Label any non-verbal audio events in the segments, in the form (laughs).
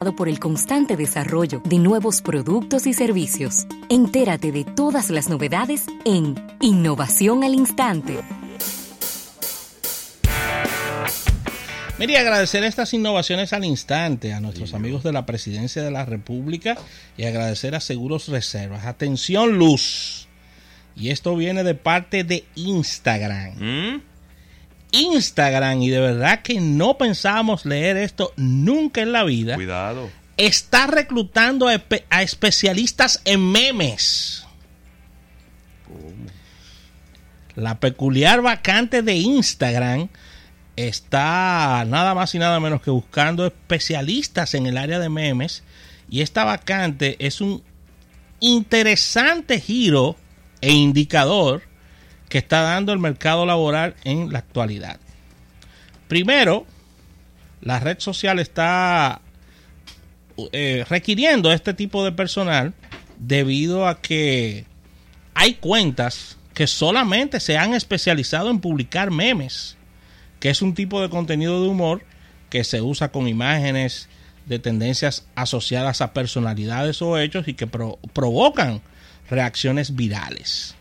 por el constante desarrollo de nuevos productos y servicios. Entérate de todas las novedades en Innovación al Instante. Mire, agradecer estas innovaciones al instante a nuestros amigos de la Presidencia de la República y agradecer a Seguros Reservas. Atención, Luz. Y esto viene de parte de Instagram. ¿Mm? Instagram, y de verdad que no pensábamos leer esto nunca en la vida. Cuidado. Está reclutando a, espe- a especialistas en memes. La peculiar vacante de Instagram está nada más y nada menos que buscando especialistas en el área de memes. Y esta vacante es un interesante giro e indicador que está dando el mercado laboral en la actualidad. Primero, la red social está eh, requiriendo este tipo de personal debido a que hay cuentas que solamente se han especializado en publicar memes, que es un tipo de contenido de humor que se usa con imágenes de tendencias asociadas a personalidades o hechos y que pro- provocan reacciones virales.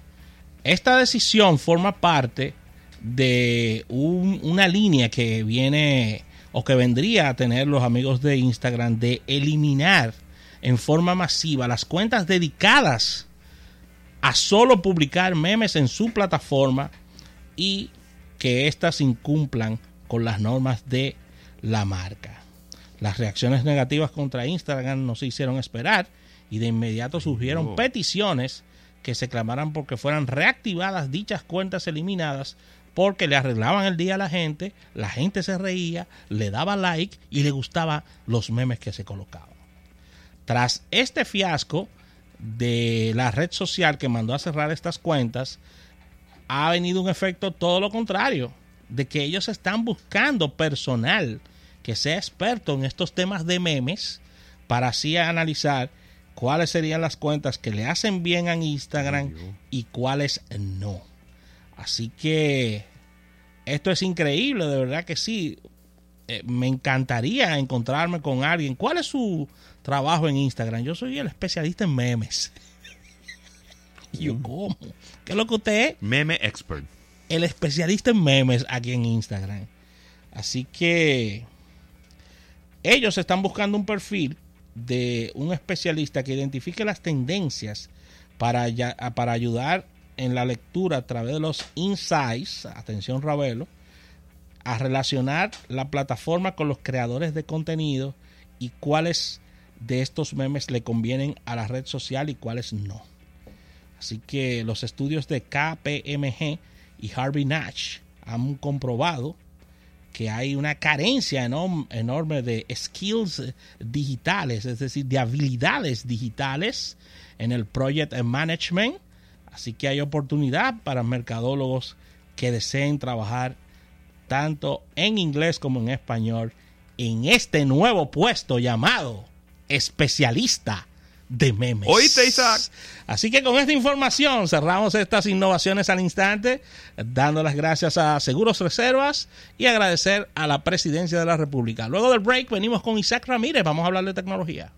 Esta decisión forma parte de un- una línea que viene o que vendría a tener los amigos de Instagram de eliminar en forma masiva las cuentas dedicadas a solo publicar memes en su plataforma y que éstas incumplan con las normas de la marca. Las reacciones negativas contra Instagram no se hicieron esperar y de inmediato surgieron Oh. peticiones que se clamaran porque fueran reactivadas dichas cuentas eliminadas porque le arreglaban el día a la gente, la gente se reía, le daba like y le gustaban los memes que se colocaban. Tras este fiasco de la red social que mandó a cerrar estas cuentas, ha venido un efecto todo lo contrario, de que ellos están buscando personal que sea experto en estos temas de memes para así analizar cuáles serían las cuentas que le hacen bien a Instagram y cuáles no. Así que esto es increíble, de verdad que sí. Eh, me encantaría encontrarme con alguien. ¿Cuál es su trabajo en Instagram? Yo soy el especialista en memes. Y (laughs) yo, ¿cómo? ¿Qué es lo que usted es? Meme expert. el especialista en memes aquí en Instagram. Así que ellos están buscando un perfil de un especialista que identifique las tendencias para, ya- para ayudar en la lectura a través de los insights, atención Ravelo, a relacionar la plataforma con los creadores de contenido y cuáles de estos memes le convienen a la red social y cuáles no. Así que los estudios de KPMG y Harvey Nash han comprobado que hay una carencia enorm- enorme de skills digitales, es decir, de habilidades digitales en el project management. Así que hay oportunidad para mercadólogos que deseen trabajar tanto en inglés como en español en este nuevo puesto llamado especialista de memes. ¿Oíste, Isaac? Así que con esta información cerramos estas innovaciones al instante, dando las gracias a Seguros Reservas y agradecer a la Presidencia de la República. Luego del break venimos con Isaac Ramírez, vamos a hablar de tecnología.